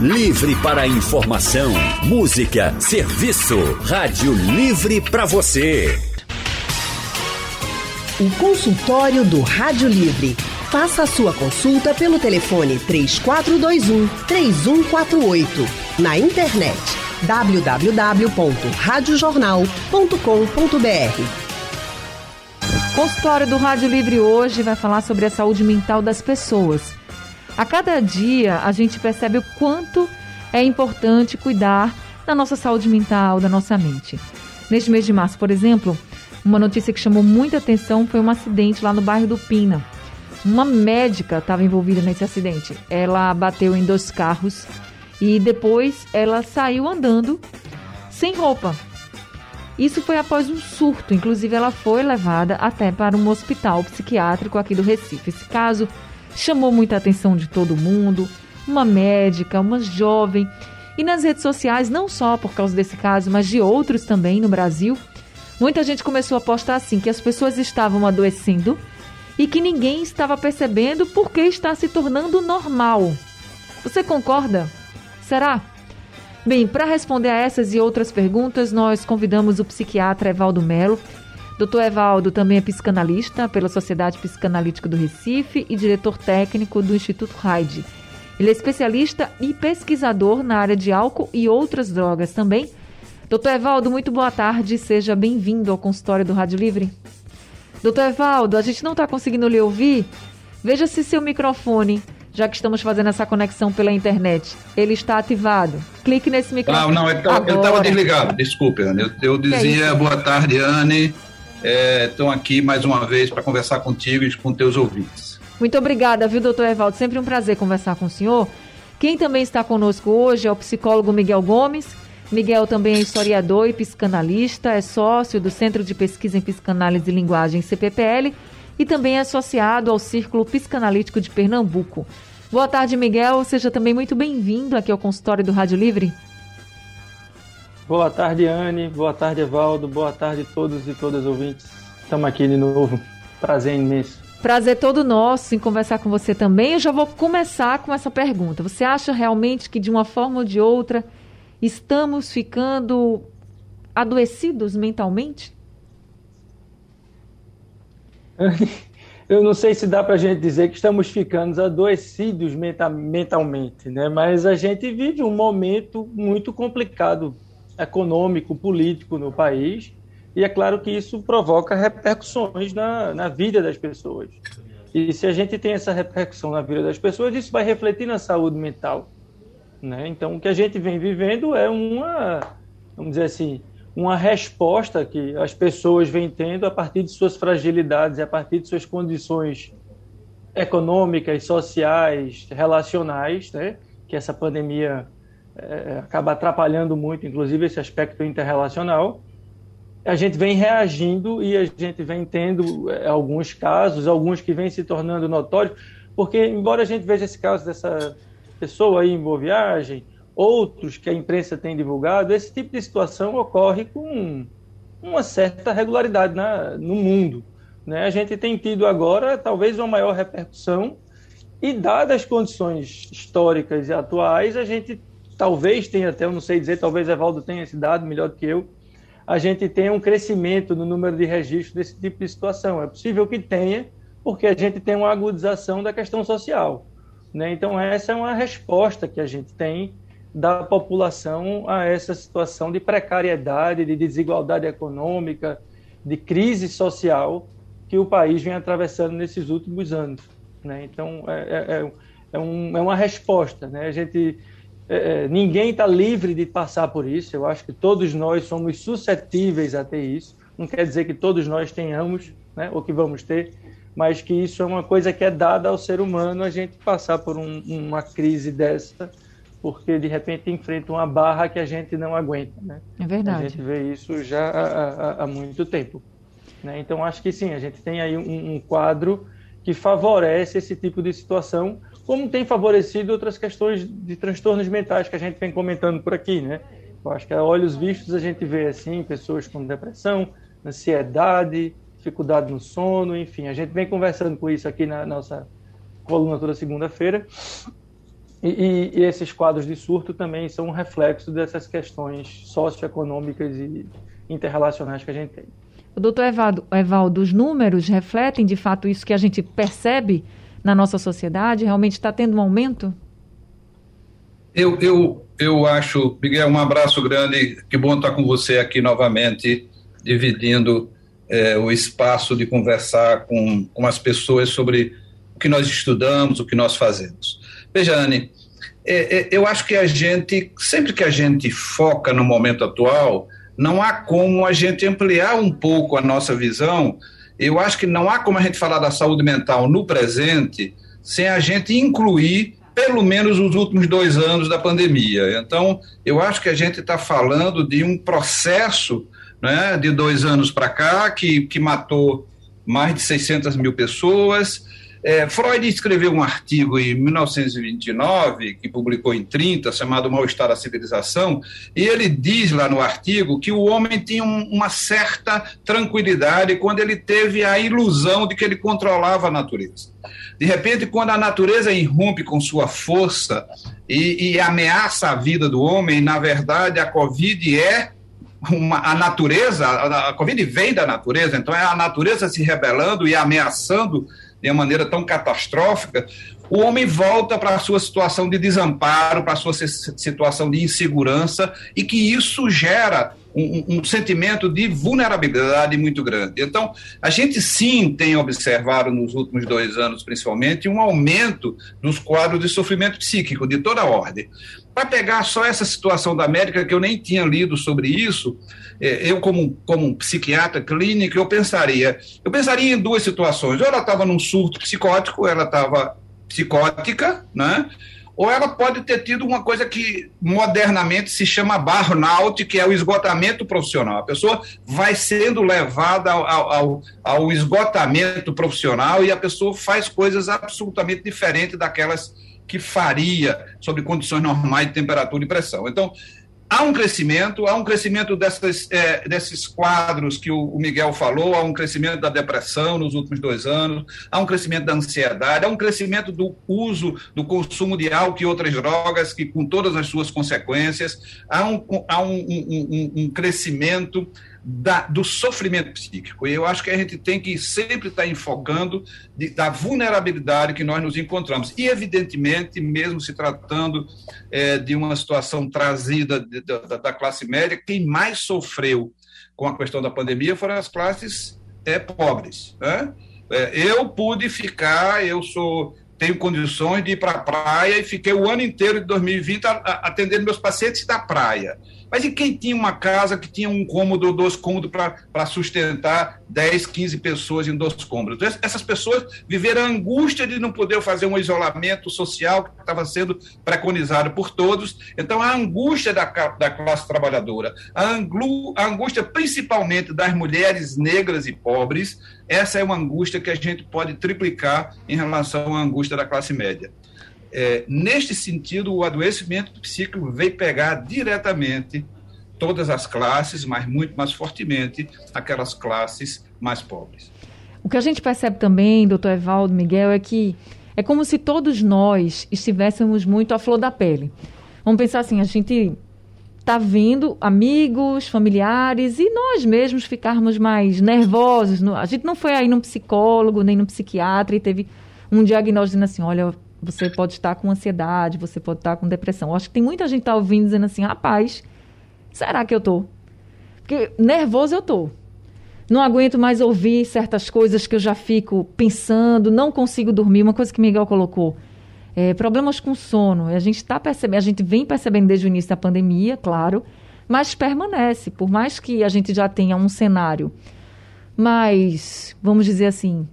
Livre para informação, música, serviço. Rádio Livre para você. O consultório do Rádio Livre. Faça a sua consulta pelo telefone 3421 3148. Na internet www.radiojornal.com.br. Consultório do Rádio Livre hoje vai falar sobre a saúde mental das pessoas. A cada dia a gente percebe o quanto é importante cuidar da nossa saúde mental, da nossa mente. Neste mês de março, por exemplo, uma notícia que chamou muita atenção foi um acidente lá no bairro do Pina. Uma médica estava envolvida nesse acidente. Ela bateu em dois carros e depois ela saiu andando sem roupa. Isso foi após um surto, inclusive ela foi levada até para um hospital psiquiátrico aqui do Recife. Esse caso chamou muita atenção de todo mundo, uma médica, uma jovem. E nas redes sociais, não só por causa desse caso, mas de outros também no Brasil, Muita gente começou a postar assim que as pessoas estavam adoecendo e que ninguém estava percebendo porque está se tornando normal. Você concorda? Será? Bem, para responder a essas e outras perguntas, nós convidamos o psiquiatra Evaldo Melo. Dr. Evaldo também é psicanalista pela Sociedade Psicanalítica do Recife e diretor técnico do Instituto Raide. Ele é especialista e pesquisador na área de álcool e outras drogas também Doutor Evaldo, muito boa tarde, seja bem-vindo ao consultório do Rádio Livre. Doutor Evaldo, a gente não está conseguindo lhe ouvir? Veja se seu microfone, já que estamos fazendo essa conexão pela internet, ele está ativado. Clique nesse microfone. Não, não, ele estava desligado, desculpe, Anne. Eu, eu dizia é boa tarde, Anne. Estão é, aqui mais uma vez para conversar contigo e com teus ouvintes. Muito obrigada, viu, doutor Evaldo? Sempre um prazer conversar com o senhor. Quem também está conosco hoje é o psicólogo Miguel Gomes Miguel também é historiador e psicanalista, é sócio do Centro de Pesquisa em Psicanálise e Linguagem CPPL e também é associado ao Círculo Psicanalítico de Pernambuco. Boa tarde, Miguel. Seja também muito bem-vindo aqui ao consultório do Rádio Livre. Boa tarde, Anne. Boa tarde, Evaldo. Boa tarde a todos e todas ouvintes. Estamos aqui de novo. Prazer imenso. Prazer todo nosso em conversar com você também. Eu já vou começar com essa pergunta. Você acha realmente que de uma forma ou de outra Estamos ficando adoecidos mentalmente? Eu não sei se dá para a gente dizer que estamos ficando adoecidos mentalmente, né? mas a gente vive um momento muito complicado econômico, político no país, e é claro que isso provoca repercussões na, na vida das pessoas. E se a gente tem essa repercussão na vida das pessoas, isso vai refletir na saúde mental. Né? Então, o que a gente vem vivendo é uma, vamos dizer assim, uma resposta que as pessoas vêm tendo a partir de suas fragilidades, a partir de suas condições econômicas, sociais, relacionais, né? que essa pandemia é, acaba atrapalhando muito, inclusive esse aspecto interrelacional. A gente vem reagindo e a gente vem tendo é, alguns casos, alguns que vêm se tornando notórios, porque embora a gente veja esse caso dessa pessoa aí em boa viagem, outros que a imprensa tem divulgado, esse tipo de situação ocorre com uma certa regularidade na, no mundo. Né? A gente tem tido agora talvez uma maior repercussão e dadas as condições históricas e atuais, a gente talvez tenha até, eu não sei dizer, talvez Evaldo tenha esse dado melhor do que eu, a gente tenha um crescimento no número de registros desse tipo de situação. É possível que tenha, porque a gente tem uma agudização da questão social. Né? Então, essa é uma resposta que a gente tem da população a essa situação de precariedade, de desigualdade econômica, de crise social que o país vem atravessando nesses últimos anos. Né? Então, é, é, é, é um, é uma resposta. Né? A gente, é, é ninguém está livre de passar por isso. Eu acho que todos nós somos suscetíveis a ter isso. Não quer dizer que todos nós tenhamos, né, ou que vamos ter, mas que isso é uma coisa que é dada ao ser humano a gente passar por um, uma crise dessa, porque de repente enfrenta uma barra que a gente não aguenta, né? É verdade. A gente vê isso já há, há, há muito tempo. Né? Então acho que sim, a gente tem aí um, um quadro que favorece esse tipo de situação, como tem favorecido outras questões de transtornos mentais que a gente vem comentando por aqui, né? Eu acho que a olhos vistos a gente vê assim pessoas com depressão, ansiedade, dificuldade no sono, enfim, a gente vem conversando com isso aqui na nossa coluna toda segunda-feira. E, e, esses quadros de surto também são um reflexo dessas questões socioeconômicas e interrelacionais que a gente tem. Doutor Evaldo, Evaldo, os números refletem de fato isso que a gente percebe na nossa sociedade? Realmente está tendo um aumento? Eu, eu, eu acho, Miguel, um abraço grande. Que bom estar com você aqui novamente, dividindo é, o espaço de conversar com, com as pessoas sobre o que nós estudamos, o que nós fazemos. Veja, Anne, é, é, eu acho que a gente, sempre que a gente foca no momento atual, não há como a gente ampliar um pouco a nossa visão. Eu acho que não há como a gente falar da saúde mental no presente sem a gente incluir pelo menos os últimos dois anos da pandemia. Então, eu acho que a gente está falando de um processo né, de dois anos para cá que, que matou mais de 600 mil pessoas, é, Freud escreveu um artigo em 1929, que publicou em 30, chamado Mal-Estar da Civilização, e ele diz lá no artigo que o homem tinha um, uma certa tranquilidade quando ele teve a ilusão de que ele controlava a natureza. De repente, quando a natureza irrompe com sua força e, e ameaça a vida do homem, na verdade, a Covid é uma, a natureza, a, a Covid vem da natureza, então é a natureza se rebelando e ameaçando de uma maneira tão catastrófica, o homem volta para a sua situação de desamparo, para a sua situação de insegurança, e que isso gera um, um, sentimento de vulnerabilidade muito grande. Então, a gente sim tem observado nos últimos dois anos, principalmente, um aumento dos quadros de sofrimento psíquico de toda ordem. Para pegar só essa situação da América, que eu nem tinha lido sobre isso, é, eu como, como um psiquiatra clínico, eu pensaria, eu pensaria em duas situações. Ou ela estava num surto psicótico, ela estava psicótica, né? ou ela pode ter tido uma coisa que modernamente se chama burnout, que é o esgotamento profissional. A pessoa vai sendo levada ao, ao, ao, esgotamento profissional e a pessoa faz coisas absolutamente diferentes daquelas que faria sob condições normais de temperatura e pressão. Então, há um crescimento, há um crescimento dessas, é, desses quadros que o, Miguel falou, há um crescimento da depressão nos últimos dois anos, há um crescimento da ansiedade, há um crescimento do uso, do consumo de álcool e outras drogas, que com todas as suas consequências, há um, há um, um, um crescimento da, do sofrimento psíquico. E eu acho que a gente tem que sempre estar enfocando de, da vulnerabilidade que nós nos encontramos. E, evidentemente, mesmo se tratando é, de uma situação trazida de, de, da, da, classe média, quem mais sofreu com a questão da pandemia foram as classes é, pobres. Né? É, eu pude ficar, eu sou tenho condições de ir para a praia e fiquei o ano inteiro de 2020 atendendo meus pacientes da praia. Mas e quem tinha uma casa que tinha um cômodo ou dois cômodos para sustentar 10, 15 pessoas em dois cômodos? Essas pessoas viveram a angústia de não poder fazer um isolamento social que estava sendo preconizado por todos. Então, a angústia da, da classe trabalhadora, a, anglu, a angústia principalmente das mulheres negras e pobres, essa é uma angústia que a gente pode triplicar em relação à angústia da classe média. É, neste sentido, o adoecimento psíquico veio pegar diretamente todas as classes, mas muito mais fortemente aquelas classes mais pobres. O que a gente percebe também, doutor Evaldo Miguel, é que é como se todos nós estivéssemos muito à flor da pele. Vamos pensar assim, a gente está vendo amigos, familiares e nós mesmos ficarmos mais nervosos. A gente não foi aí num psicólogo, nem num psiquiatra e teve um diagnóstico dizendo assim, olha, você pode estar com ansiedade, você pode estar com depressão. Eu acho que tem muita gente que tá ouvindo dizendo assim, rapaz, será que eu tô? Porque nervoso eu tô. Não aguento mais ouvir certas coisas que eu já fico pensando, não consigo dormir. Uma coisa que Miguel colocou. É, problemas com sono. A gente está percebendo, a gente vem percebendo desde o início da pandemia, claro, mas permanece. Por mais que a gente já tenha um cenário mais, vamos dizer assim,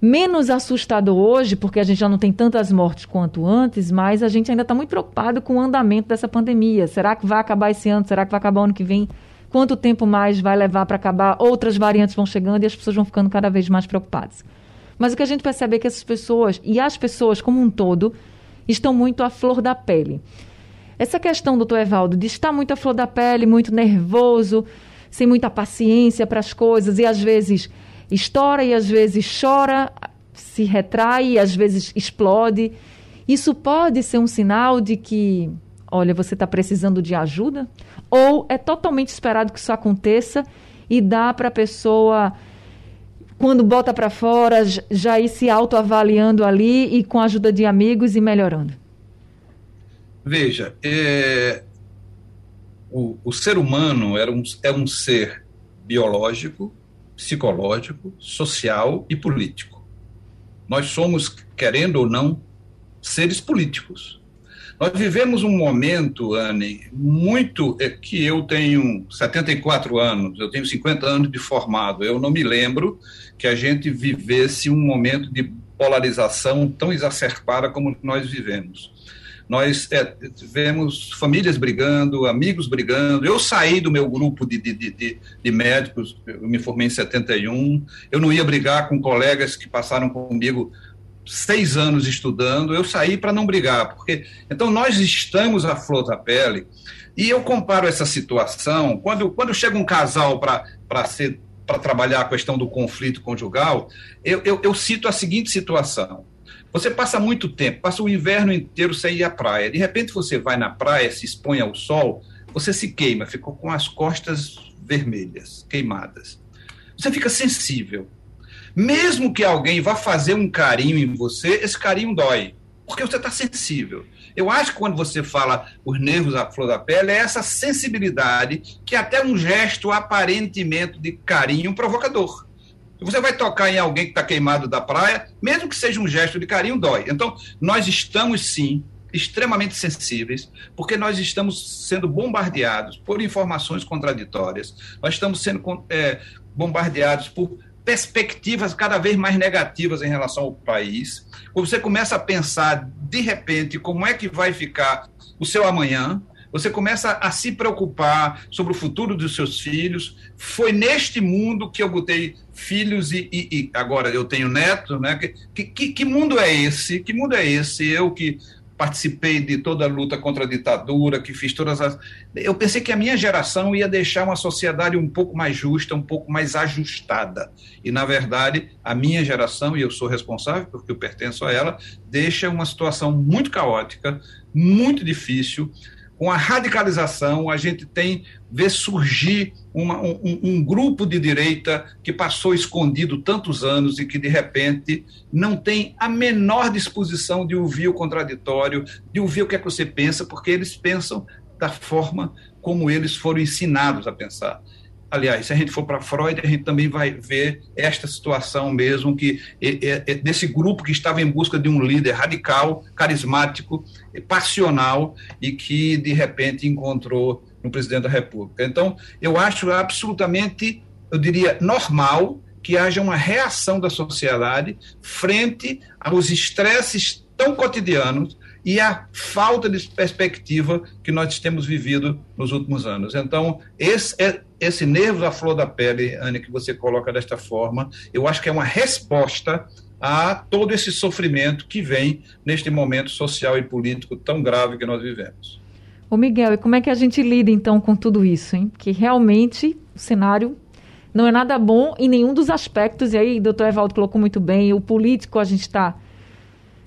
menos assustador hoje, porque a gente já não tem tantas mortes quanto antes, mas a gente ainda está muito preocupado com o andamento dessa pandemia. Será que vai acabar esse ano? Será que vai acabar ano que vem? Quanto tempo mais vai levar para acabar? Outras variantes vão chegando e as pessoas vão ficando cada vez mais preocupadas. Mas o que a gente percebe é que essas pessoas, e as pessoas como um todo, estão muito à flor da pele. Essa questão, doutor Evaldo, de estar muito à flor da pele, muito nervoso, sem muita paciência para as coisas e às vezes estoura e às vezes chora, se retrai e às vezes explode. Isso pode ser um sinal de que, olha, você está precisando de ajuda? Ou é totalmente esperado que isso aconteça e dá para a pessoa, quando bota para fora, já ir se autoavaliando ali e com a ajuda de amigos e melhorando? Veja, é, o, o, ser humano era um, é um ser biológico, psicológico, social e político. Nós somos, querendo ou não, seres políticos. Nós vivemos um momento, Anne, muito. É, que eu tenho 74 anos, eu tenho 50 anos de formado. Eu não me lembro que a gente vivesse um momento de polarização tão exacerbada como nós vivemos. Nós é, vemos famílias brigando, amigos brigando. Eu saí do meu grupo de, de, de, de, médicos, eu me formei em 71. Eu não ia brigar com colegas que passaram comigo seis anos estudando. Eu saí para não brigar, porque então nós estamos à flor da pele. E eu comparo essa situação quando, quando chega um casal para ser para trabalhar a questão do conflito conjugal, eu, eu, eu cito a seguinte situação. Você passa muito tempo, passa o inverno inteiro sem ir à praia. De repente você vai na praia, se expõe ao sol, você se queima, ficou com as costas vermelhas, queimadas. Você fica sensível. Mesmo que alguém vá fazer um carinho em você, esse carinho dói, porque você está sensível. Eu acho que quando você fala os nervos à flor da pele, é essa sensibilidade que até um gesto aparentemente de carinho provocador. Você vai tocar em alguém que está queimado da praia, mesmo que seja um gesto de carinho, dói. Então, nós estamos sim extremamente sensíveis, porque nós estamos sendo bombardeados por informações contraditórias, nós estamos sendo é, bombardeados por perspectivas cada vez mais negativas em relação ao país. Você começa a pensar, de repente, como é que vai ficar o seu amanhã, você começa a se preocupar sobre o futuro dos seus filhos. Foi neste mundo que eu botei filhos e, e, e agora eu tenho neto, né? Que, que, que mundo é esse? Que mundo é esse? Eu que participei de toda a luta contra a ditadura, que fiz todas as. Eu pensei que a minha geração ia deixar uma sociedade um pouco mais justa, um pouco mais ajustada. E, na verdade, a minha geração, e eu sou responsável porque eu pertenço a ela, deixa uma situação muito caótica, muito difícil com a radicalização, a gente tem vê surgir uma, um, um, grupo de direita que passou escondido tantos anos e que, de repente, não tem a menor disposição de ouvir o contraditório, de ouvir o que é que você pensa, porque eles pensam da forma como eles foram ensinados a pensar. Aliás, se a gente for para Freud, a gente também vai ver esta situação mesmo que é, é, desse grupo que estava em busca de um líder radical, carismático, passional e que de repente encontrou no presidente da República. Então, eu acho absolutamente, eu diria, normal que haja uma reação da sociedade frente aos estresses tão cotidianos e a falta de perspectiva que nós temos vivido nos últimos anos. Então, esse, é, esse nervo à flor da pele, Anne, que você coloca desta forma, eu acho que é uma resposta a todo esse sofrimento que vem neste momento social e político tão grave que nós vivemos. Ô Miguel, e como é que a gente lida então com tudo isso, hein? Que realmente o cenário não é nada bom em nenhum dos aspectos, e aí o doutor Evaldo colocou muito bem, o político a gente está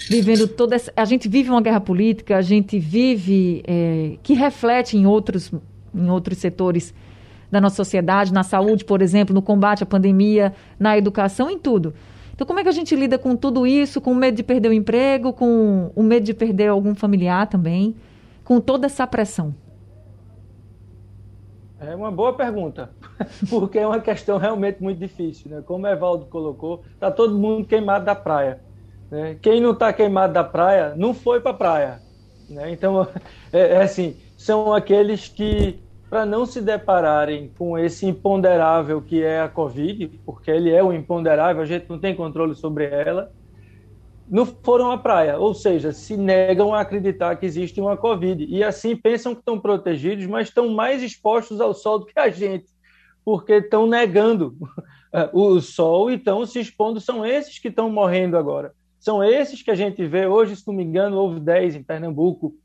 vivendo toda essa, a gente vive uma guerra política, a gente vive é, que reflete em outros em outros setores da nossa sociedade, na saúde, por exemplo, no combate à pandemia, na educação, em tudo. Então, como é que a gente lida com tudo isso, com o medo de perder o emprego, com o medo de perder algum familiar também, com toda essa pressão? É uma boa pergunta, porque é uma questão realmente muito difícil. Né? Como o Evaldo colocou, está todo mundo queimado da praia. Né? Quem não está queimado da praia não foi para a praia. Né? Então, é, é, assim, são aqueles que, para não se depararem com esse imponderável que é a Covid, porque ele é o imponderável, a gente não tem controle sobre ela, não foram à praia, ou seja, se negam a acreditar que existe uma Covid. E assim pensam que estão protegidos, mas estão mais expostos ao sol do que a gente, porque estão negando o sol e estão se expondo. São esses que estão morrendo agora. São esses que a gente vê hoje, se não me engano, houve 10 em Pernambuco,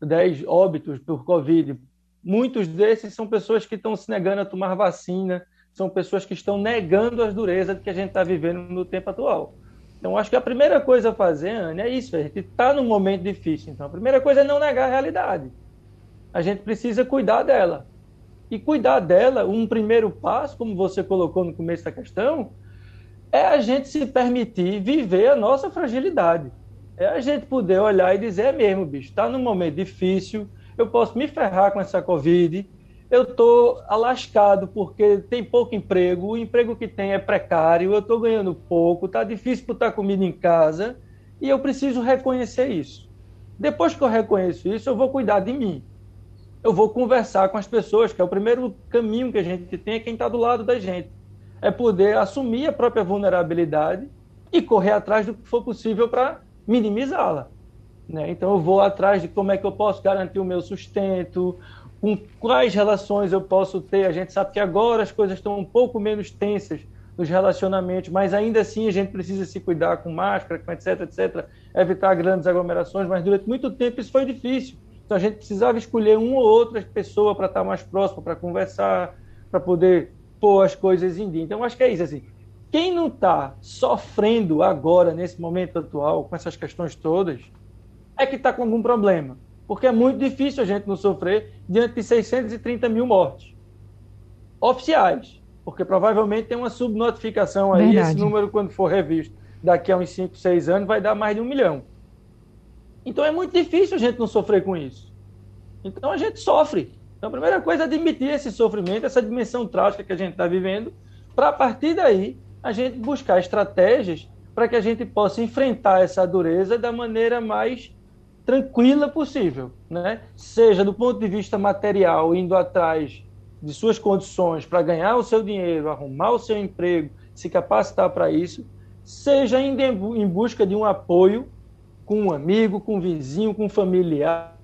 10 óbitos por Covid. Muitos desses são pessoas que estão se negando a tomar vacina, são pessoas que estão negando as durezas que a gente está vivendo no tempo atual. Então, acho que a primeira coisa a fazer, Ana, é isso. A gente está num momento difícil. Então, a primeira coisa é não negar a realidade. A gente precisa cuidar dela. E cuidar dela, um primeiro passo, como você colocou no começo da questão, é a gente se permitir viver a nossa fragilidade. É a gente poder olhar e dizer, é mesmo, bicho, está num momento difícil, eu posso me ferrar com essa Covid, eu estou alascado porque tem pouco emprego, o emprego que tem é precário, eu estou ganhando pouco, está difícil botar comida em casa e eu preciso reconhecer isso. Depois que eu reconheço isso, eu vou cuidar de mim. Eu vou conversar com as pessoas, que é o primeiro caminho que a gente tem, é quem está do lado da gente. É poder assumir a própria vulnerabilidade e correr atrás do que for possível para minimizá-la. Né? Então, eu vou atrás de como é que eu posso garantir o meu sustento, com quais relações eu posso ter. A gente sabe que agora as coisas estão um pouco menos tensas nos relacionamentos, mas ainda assim a gente precisa se cuidar com máscara, com etc, etc, evitar grandes aglomerações, mas durante muito tempo isso foi difícil. Então a gente precisava escolher uma ou outra pessoa para estar mais próximo, para conversar, para poder pôr as coisas em dia. Então acho que é isso assim. Quem não está sofrendo agora, nesse momento atual, com essas questões todas, é que está com algum problema porque é muito difícil a gente não sofrer diante de 630 mil mortes oficiais, porque provavelmente tem uma subnotificação aí, Verdade. esse número, quando for revisto daqui a uns 5, 6 anos, vai dar mais de um milhão. Então é muito difícil a gente não sofrer com isso. Então a gente sofre. Então a primeira coisa é admitir esse sofrimento, essa dimensão trágica que a gente está vivendo, para a partir daí a gente buscar estratégias para que a gente possa enfrentar essa dureza da maneira mais tranquila possível, né? Seja do ponto de vista material, indo atrás de suas condições para ganhar o seu dinheiro, arrumar o seu emprego, se capacitar para isso, seja indo em busca de um apoio com um amigo, com um vizinho, com um familiar,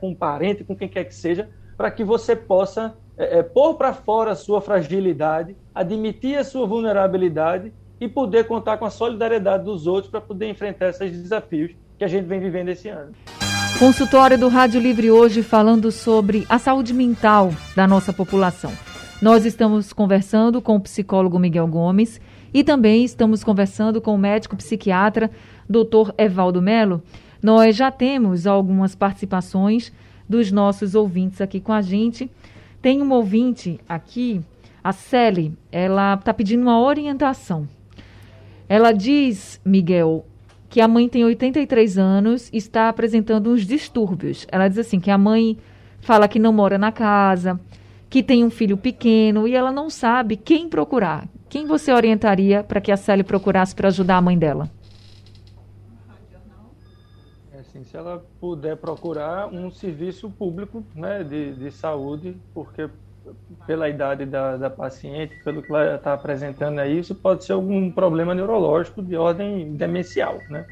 com um parente, com quem quer que seja, para que você possa é, é, pôr para fora a sua fragilidade, admitir a sua vulnerabilidade e poder contar com a solidariedade dos outros para poder enfrentar esses desafios que a gente vem vivendo esse ano. Consultório do Rádio Livre hoje falando sobre a saúde mental da nossa população. Nós estamos conversando com o psicólogo Miguel Gomes e também estamos conversando com o médico psiquiatra Dr. Evaldo Melo. Nós já temos algumas participações dos nossos ouvintes aqui com a gente. Tem uma ouvinte aqui, a Sally, ela está pedindo uma orientação. Ela diz, Miguel, que a mãe tem 83 anos e está apresentando uns distúrbios. Ela diz assim que a mãe fala que não mora na casa, que tem um filho pequeno e ela não sabe quem procurar. Quem você orientaria para que a Sally procurasse para ajudar a mãe dela? É assim, se ela puder procurar um serviço público né, de, de saúde, porque pela idade da, da paciente, pelo que ela está apresentando aí, isso pode ser algum problema neurológico de ordem demencial, né?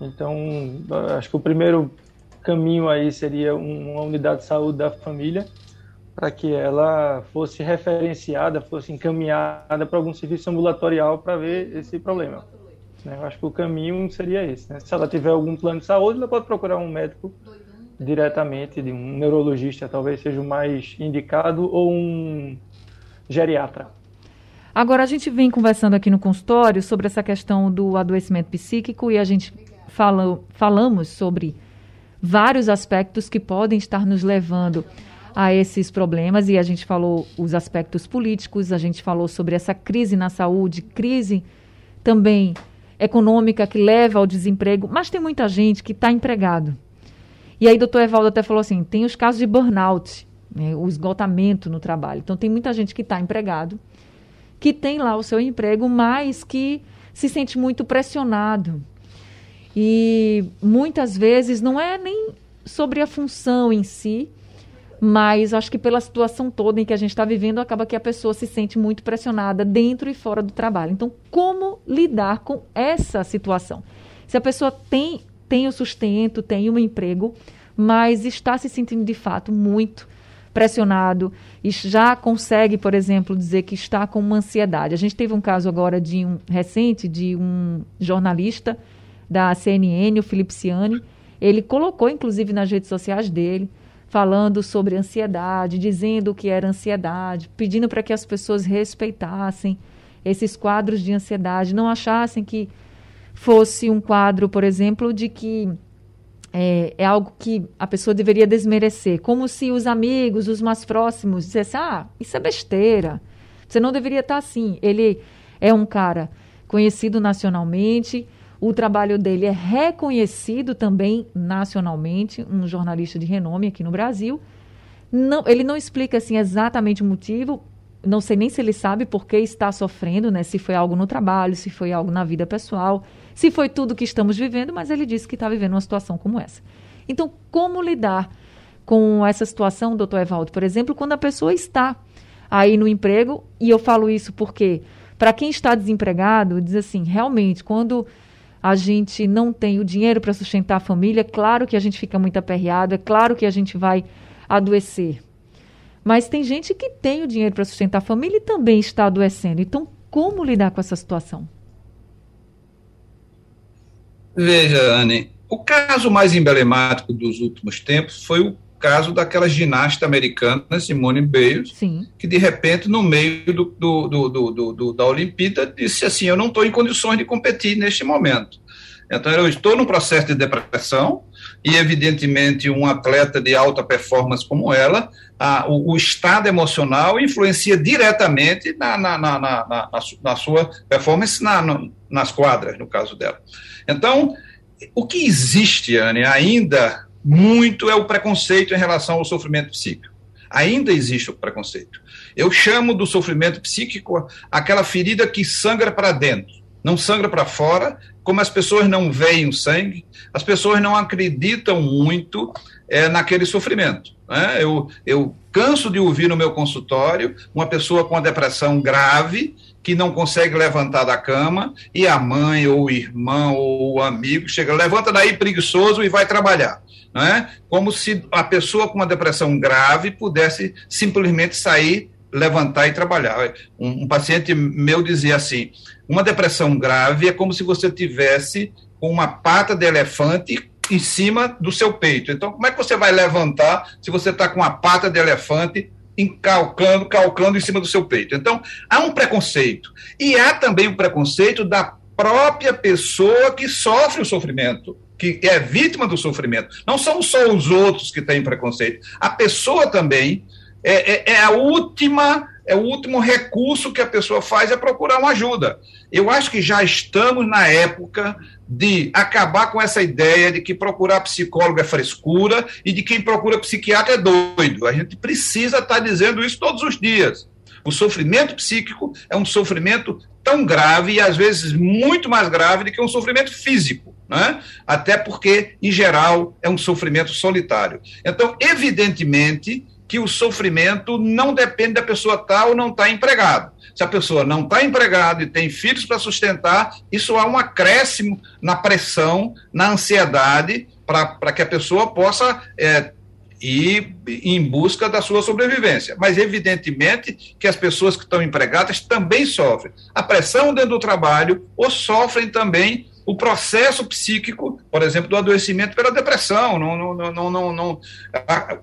Então, acho que o primeiro caminho aí seria uma unidade de saúde da família para que ela fosse referenciada, fosse encaminhada para algum serviço ambulatorial para ver esse problema. Né? Eu acho que o caminho seria esse. Né? Se ela tiver algum plano de saúde, ela pode procurar um médico diretamente de um neurologista, talvez seja o mais indicado, ou um geriatra. Agora, a gente vem conversando aqui no consultório sobre essa questão do adoecimento psíquico e a gente fala, falamos sobre vários aspectos que podem estar nos levando a esses problemas e a gente falou os aspectos políticos, a gente falou sobre essa crise na saúde, crise também econômica que leva ao desemprego, mas tem muita gente que está empregado, e aí, doutor Evaldo até falou assim: tem os casos de burnout, né, o esgotamento no trabalho. Então, tem muita gente que está empregado, que tem lá o seu emprego, mas que se sente muito pressionado. E muitas vezes não é nem sobre a função em si, mas acho que pela situação toda em que a gente está vivendo, acaba que a pessoa se sente muito pressionada dentro e fora do trabalho. Então, como lidar com essa situação? Se a pessoa tem tem o sustento, tem um emprego, mas está se sentindo de fato muito pressionado e já consegue, por exemplo, dizer que está com uma ansiedade. A gente teve um caso agora de um recente de um jornalista da CNN, o Felipe Ciani, ele colocou inclusive nas redes sociais dele falando sobre ansiedade, dizendo o que era ansiedade, pedindo para que as pessoas respeitassem esses quadros de ansiedade, não achassem que fosse um quadro, por exemplo, de que é, é, algo que a pessoa deveria desmerecer, como se os amigos, os mais próximos, dissessem: ah, isso é besteira, você não deveria estar assim. Ele é um cara conhecido nacionalmente, o trabalho dele é reconhecido também nacionalmente, um jornalista de renome aqui no Brasil. Não, ele não explica assim exatamente o motivo, não sei nem se ele sabe por que está sofrendo, né? Se foi algo no trabalho, se foi algo na vida pessoal, se foi tudo que estamos vivendo, mas ele disse que está vivendo uma situação como essa. Então, como lidar com essa situação, doutor Evaldo? Por exemplo, quando a pessoa está aí no emprego, e eu falo isso porque, para quem está desempregado, diz assim, realmente, quando a gente não tem o dinheiro para sustentar a família, claro que a gente fica muito aperreado, é claro que a gente vai adoecer. Mas tem gente que tem o dinheiro para sustentar a família e também está adoecendo. Então, como lidar com essa situação? Veja, Anne, o caso mais emblemático dos últimos tempos foi o caso daquela ginasta americana, Simone Biles, Sim. que de repente, no meio do, do, do, do, da Olimpíada, disse assim: Eu não estou em condições de competir neste momento. Então, eu estou num processo de depressão, e, evidentemente, um atleta de alta performance como ela, a, o, o, estado emocional influencia diretamente na, na, na, na, na sua performance no, nas quadras, no caso dela. Então, o que existe, Anne, ainda muito é o preconceito em relação ao sofrimento psíquico. Ainda existe o preconceito. Eu chamo do sofrimento psíquico aquela ferida que sangra para dentro, não sangra para fora, como as pessoas não veem o sangue, as pessoas não acreditam muito é, naquele sofrimento. Né? Eu, eu canso de ouvir no meu consultório uma pessoa com a depressão grave que não consegue levantar da cama e a mãe ou o irmão ou o amigo chega, levanta daí preguiçoso e vai trabalhar. Né? Como se a pessoa com uma depressão grave pudesse simplesmente sair, levantar e trabalhar. Um, um paciente meu dizia assim: uma depressão grave é como se você tivesse uma pata de elefante em cima do seu peito. Então, como é que você vai levantar se você está com a pata de elefante calcando, calcando em cima do seu peito. Então, há um preconceito. E há também o preconceito da própria pessoa que sofre o sofrimento, que é vítima do sofrimento. Não são só os outros que têm preconceito. A pessoa também é, é, é a última é o último recurso que a pessoa faz é procurar uma ajuda. Eu acho que já estamos na época de acabar com essa ideia de que procurar psicólogo é frescura e de quem procura psiquiatra é doido. A gente precisa estar dizendo isso todos os dias. O sofrimento psíquico é um sofrimento tão grave e às vezes muito mais grave do que um sofrimento físico. Né? Até porque, em geral, é um sofrimento solitário. Então, evidentemente, que o sofrimento não depende da pessoa estar ou não estar empregado. Se a pessoa não está empregada e tem filhos para sustentar, isso há um acréscimo na pressão, na ansiedade, para que a pessoa possa é, ir em busca da sua sobrevivência. Mas, evidentemente, que as pessoas que estão empregadas também sofrem a pressão dentro do trabalho ou sofrem também o processo psíquico, por exemplo, do adoecimento pela depressão. Não, não, não, não, não,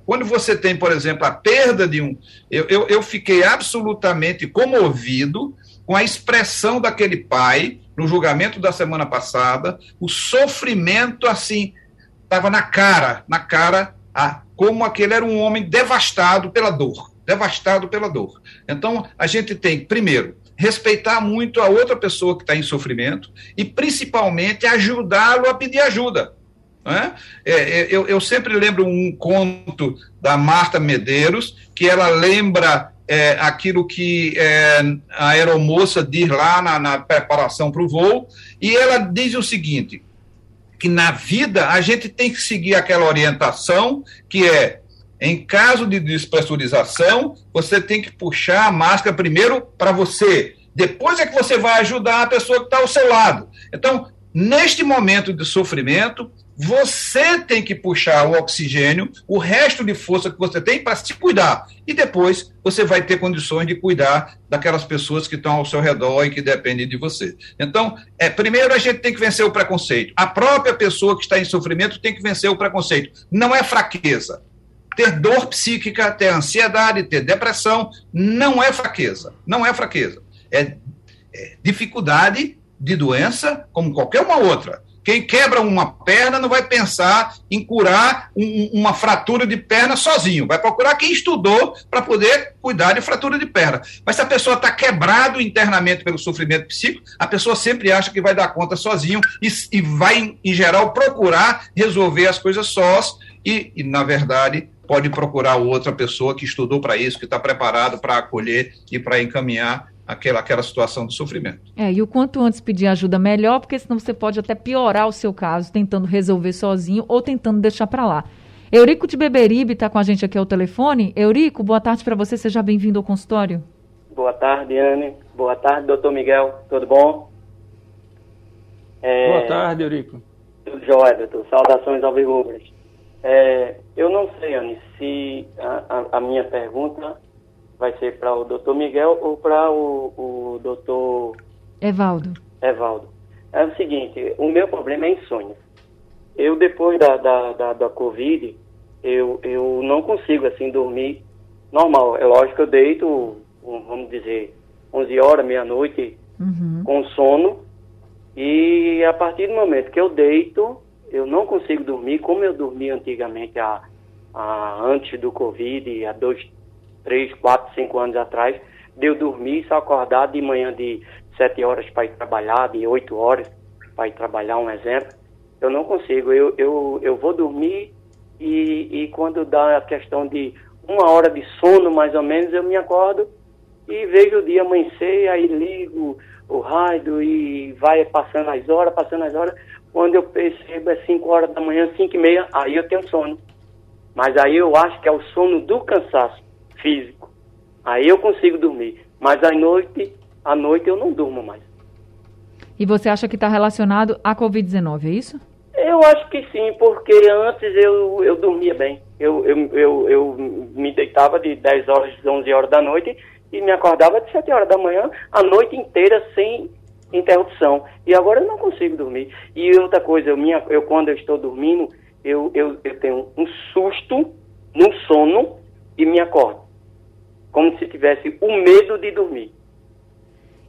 Quando você tem, por exemplo, a perda de um. Eu, eu, eu fiquei absolutamente comovido com a expressão daquele pai no julgamento da semana passada, o sofrimento assim estava na cara, na cara, a, como aquele era um homem devastado pela dor, devastado pela dor. Então a gente tem primeiro respeitar muito a outra pessoa que está em sofrimento e, principalmente, ajudá-lo a pedir ajuda. Né? É, é, eu, eu, sempre lembro um conto da Marta Medeiros, que ela lembra é, aquilo que é, a aeromoça diz lá na, na preparação para o voo, e ela diz o seguinte: que na vida a gente tem que seguir aquela orientação que é em caso de despressurização, você tem que puxar a máscara primeiro para você. Depois é que você vai ajudar a pessoa que está ao seu lado. Então, neste momento de sofrimento, você tem que puxar o oxigênio, o resto de força que você tem para se cuidar. E depois você vai ter condições de cuidar daquelas pessoas que estão ao seu redor e que dependem de você. Então, é, primeiro a gente tem que vencer o preconceito. A própria pessoa que está em sofrimento tem que vencer o preconceito. Não é fraqueza. Ter dor psíquica, ter ansiedade, ter depressão, não é fraqueza. Não é fraqueza. É, é dificuldade de doença como qualquer uma outra. Quem quebra uma perna não vai pensar em curar um, uma fratura de perna sozinho, vai procurar quem estudou para poder cuidar de fratura de perna. Mas se a pessoa está quebrado internamente pelo sofrimento psíquico, a pessoa sempre acha que vai dar conta sozinho e, e vai, em geral, procurar resolver as coisas sós e, e na verdade, pode procurar outra pessoa que estudou para isso, que está preparado para acolher e para encaminhar aquela, aquela situação de sofrimento. É, e o quanto antes pedir ajuda melhor, porque senão você pode até piorar o seu caso, tentando resolver sozinho ou tentando deixar para lá. Eurico de Beberibe está com a gente aqui ao telefone. Eurico, boa tarde para você, seja bem-vindo ao consultório. Boa tarde, Anne. Boa tarde, doutor Miguel. Tudo bom? É... Boa tarde, Eurico. Tudo jóia, doutor. Saudações ao Vigubras. É, eu não sei, Anne, se a, a, a minha pergunta vai ser para o doutor Miguel ou para o, o doutor... Evaldo. Evaldo. É o seguinte, o meu problema é insônia. Eu, depois da, da, da, da Covid, eu, eu não consigo, assim, dormir normal. É lógico que eu deito, vamos dizer, 11 horas, meia-noite, uhum. com sono. E a partir do momento que eu deito, eu não consigo dormir como eu dormia antigamente, a, a, antes do Covid, há dois, três, quatro, cinco anos atrás, de eu dormir só acordar de manhã de sete horas para ir trabalhar, de oito horas para ir trabalhar, um exemplo. Eu não consigo. Eu, eu, eu vou dormir e, e quando dá a questão de uma hora de sono, mais ou menos, eu me acordo e vejo o dia amanhecer, aí ligo o rádio e vai passando as horas, passando as horas. Quando eu percebo é 5 horas da manhã, 5 e meia, aí eu tenho sono. Mas aí eu acho que é o sono do cansaço físico. Aí eu consigo dormir. Mas à noite, à noite eu não durmo mais. E você acha que está relacionado à Covid-19, é isso? Eu acho que sim, porque antes eu, eu dormia bem. Eu, eu, eu, eu me deitava de 10 horas, 11 horas da noite e me acordava de 7 horas da manhã, a noite inteira sem interrupção. E agora eu não consigo dormir. E outra coisa, eu, minha, eu quando eu estou dormindo, eu, eu, eu tenho um susto no sono e me acordo como se tivesse o medo de dormir.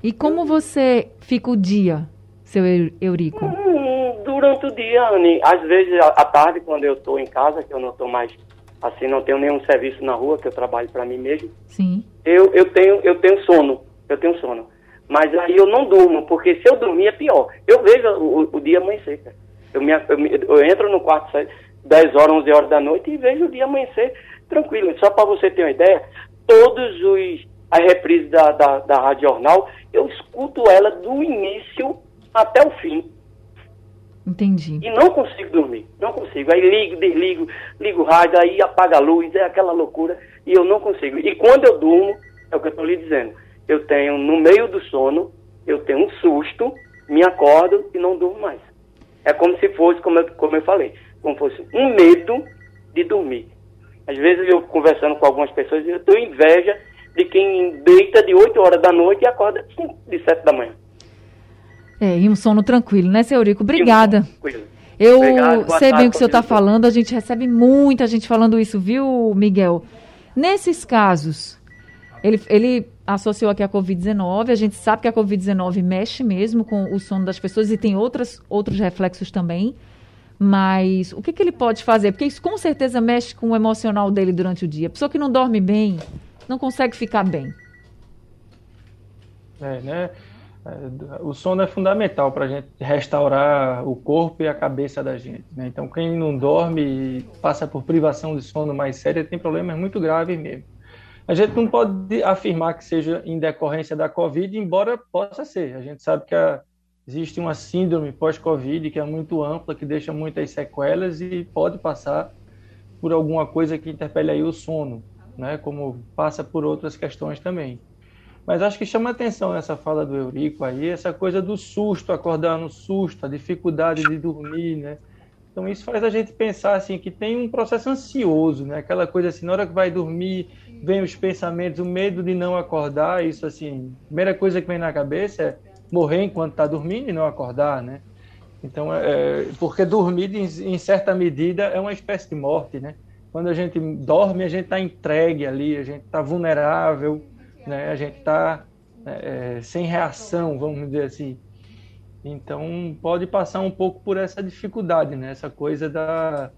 E como você fica o dia, seu Eurico? Hum, durante o dia, Anne. Às vezes, à tarde, quando eu estou em casa, que eu não estou mais, assim, não tenho nenhum serviço na rua, que eu trabalho para mim mesmo. Sim. Eu, eu, tenho, eu tenho sono, eu tenho sono. Mas aí eu não durmo, porque se eu dormir é pior. Eu vejo o, o dia amanhecer, Eu, me, eu, eu, entro no quarto 10 horas, 11 horas da noite e vejo o dia amanhecer tranquilo. Só para você ter uma ideia, todos os a reprise da, da, da Rádio Jornal, eu escuto ela do início até o fim. Entendi. E não consigo dormir, não consigo. Aí ligo, desligo, ligo o rádio, aí apaga a luz, é aquela loucura, e eu não consigo. E quando eu durmo, é o que eu estou lhe dizendo, eu tenho, no meio do sono, eu tenho um susto, me acordo e não durmo mais. É como se fosse, como eu, como eu falei, como fosse um medo de dormir. Às vezes eu conversando com algumas pessoas, eu tenho inveja de quem deita de 8 horas da noite e acorda de 7 da manhã. É, e um sono tranquilo, né, seu Eurico? Obrigada. Eu Obrigado, sei bem o que o senhor está falando, a gente recebe muita gente falando isso, viu, Miguel? Nesses casos, ele, ele associou aqui a Covid-19, a gente sabe que a Covid-19 mexe mesmo com o sono das pessoas e tem outras, outros reflexos também. Mas o que, que ele pode fazer? Porque isso com certeza mexe com o emocional dele durante o dia. A pessoa que não dorme bem não consegue ficar bem. É, né? É, o sono é fundamental para a gente restaurar o corpo e a cabeça da gente. Né? Então, quem não dorme passa por privação de sono mais séria tem problemas muito graves mesmo. A gente não pode afirmar que seja em decorrência da Covid, embora possa ser. A gente sabe que a, existe uma síndrome pós-Covid que é muito ampla, que deixa muitas sequelas e pode passar por alguma coisa que interpele aí o sono, né? como passa por outras questões também. Mas acho que chama atenção nessa fala do Eurico aí, essa coisa do susto, acordar no susto, a dificuldade de dormir, né? Então isso faz a gente pensar assim que tem um processo ansioso, né? Aquela coisa assim, na hora que vai dormir, vem os pensamentos, o medo de não acordar, isso assim, a primeira coisa que vem na cabeça é morrer enquanto está dormindo e não acordar, né? Então, é, é, porque dormir, em, certa medida, é uma espécie de morte, né? Quando a gente dorme, a gente está entregue ali, a gente está vulnerável, né? A gente está é, é, sem reação, vamos dizer assim. Então pode passar um pouco por essa dificuldade, né? Essa coisa da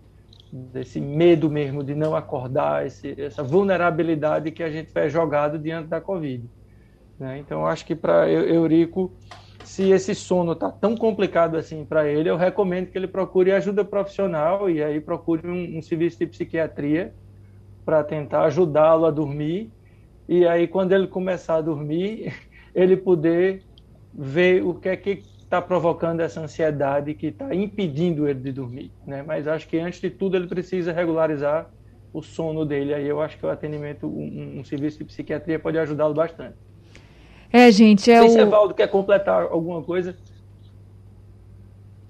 desse medo mesmo de não acordar, esse, essa vulnerabilidade que a gente é jogado diante da Covid. Né? Então acho que para Eurico, se esse sono está tão complicado assim para ele, eu recomendo que ele procure ajuda profissional e aí procure um, um serviço de psiquiatria para tentar ajudá-lo a dormir e aí quando ele começar a dormir, ele poder ver o que é que está provocando essa ansiedade que está impedindo ele de dormir, né? Mas acho que antes de tudo ele precisa regularizar o sono dele. Aí eu acho que o atendimento, um, um serviço de psiquiatria pode ajudá-lo bastante. É, gente, é Não sei o... se Evaldo quer completar alguma coisa.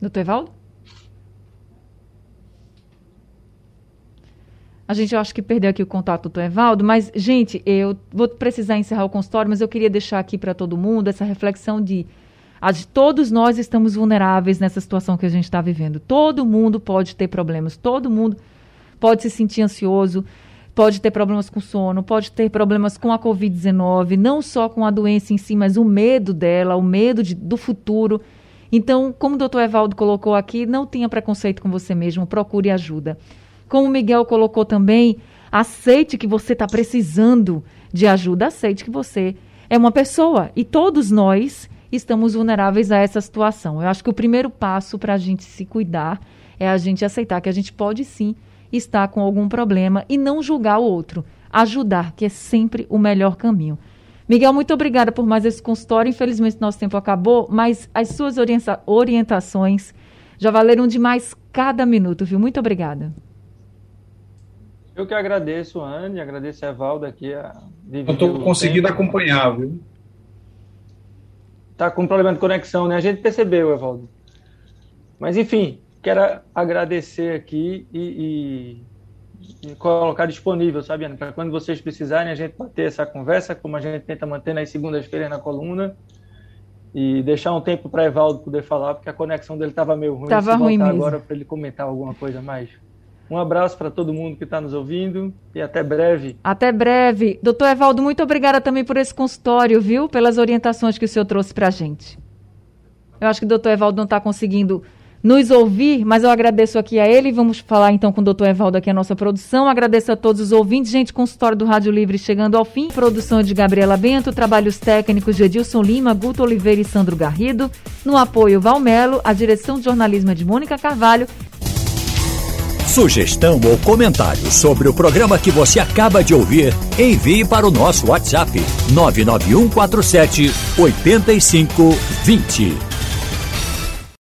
Doutor Evaldo? A gente, eu acho que perdeu aqui o contato do Evaldo, mas, gente, eu vou precisar encerrar o consultório, mas eu queria deixar aqui para todo mundo essa reflexão de todos nós estamos vulneráveis nessa situação que a gente está vivendo. Todo mundo pode ter problemas, todo mundo pode se sentir ansioso, pode ter problemas com sono, pode ter problemas com a Covid-19, não só com a doença em si, mas o medo dela, o medo de, do futuro. Então, como o doutor Evaldo colocou aqui, não tenha preconceito com você mesmo, procure ajuda. Como o Miguel colocou também, aceite que você está precisando de ajuda, aceite que você é uma pessoa e todos nós estamos vulneráveis a essa situação. Eu acho que o primeiro passo para a gente se cuidar é a gente aceitar que a gente pode sim estar com algum problema e não julgar o outro. Ajudar, que é sempre o melhor caminho. Miguel, muito obrigada por mais esse consultório. Infelizmente, nosso tempo acabou, mas as suas orienta orientações já valeram demais cada minuto, viu? Muito obrigada. Eu que agradeço, Anne, agradeço a Evaldo aqui. A Eu estou conseguindo tempo. acompanhar, viu? Tá com problema de conexão, né? A gente percebeu, Evaldo. Mas, enfim, quero agradecer aqui e, e, e colocar disponível, sabe, Ana? Para quando vocês precisarem, a gente bater essa conversa, como a gente tenta manter nas segundas-feiras na coluna. E deixar um tempo para Evaldo poder falar, porque a conexão dele estava meio ruim. Estava ruim mesmo. agora para ele comentar alguma coisa mais. Um abraço para todo mundo que está nos ouvindo e até breve. Até breve. Doutor Evaldo, muito obrigada também por esse consultório, viu? Pelas orientações que o senhor trouxe para a gente. Eu acho que o doutor Evaldo não está conseguindo nos ouvir, mas eu agradeço aqui a ele. Vamos falar então com o doutor Evaldo aqui a nossa produção. Agradeço a todos os ouvintes. Gente, consultório do Rádio Livre chegando ao fim. Produção de Gabriela Bento, trabalhos técnicos de Edilson Lima, Guto Oliveira e Sandro Garrido. No apoio Valmelo, a direção de jornalismo é de Mônica Carvalho Sugestão ou comentário sobre o programa que você acaba de ouvir, envie para o nosso WhatsApp 99147 8520.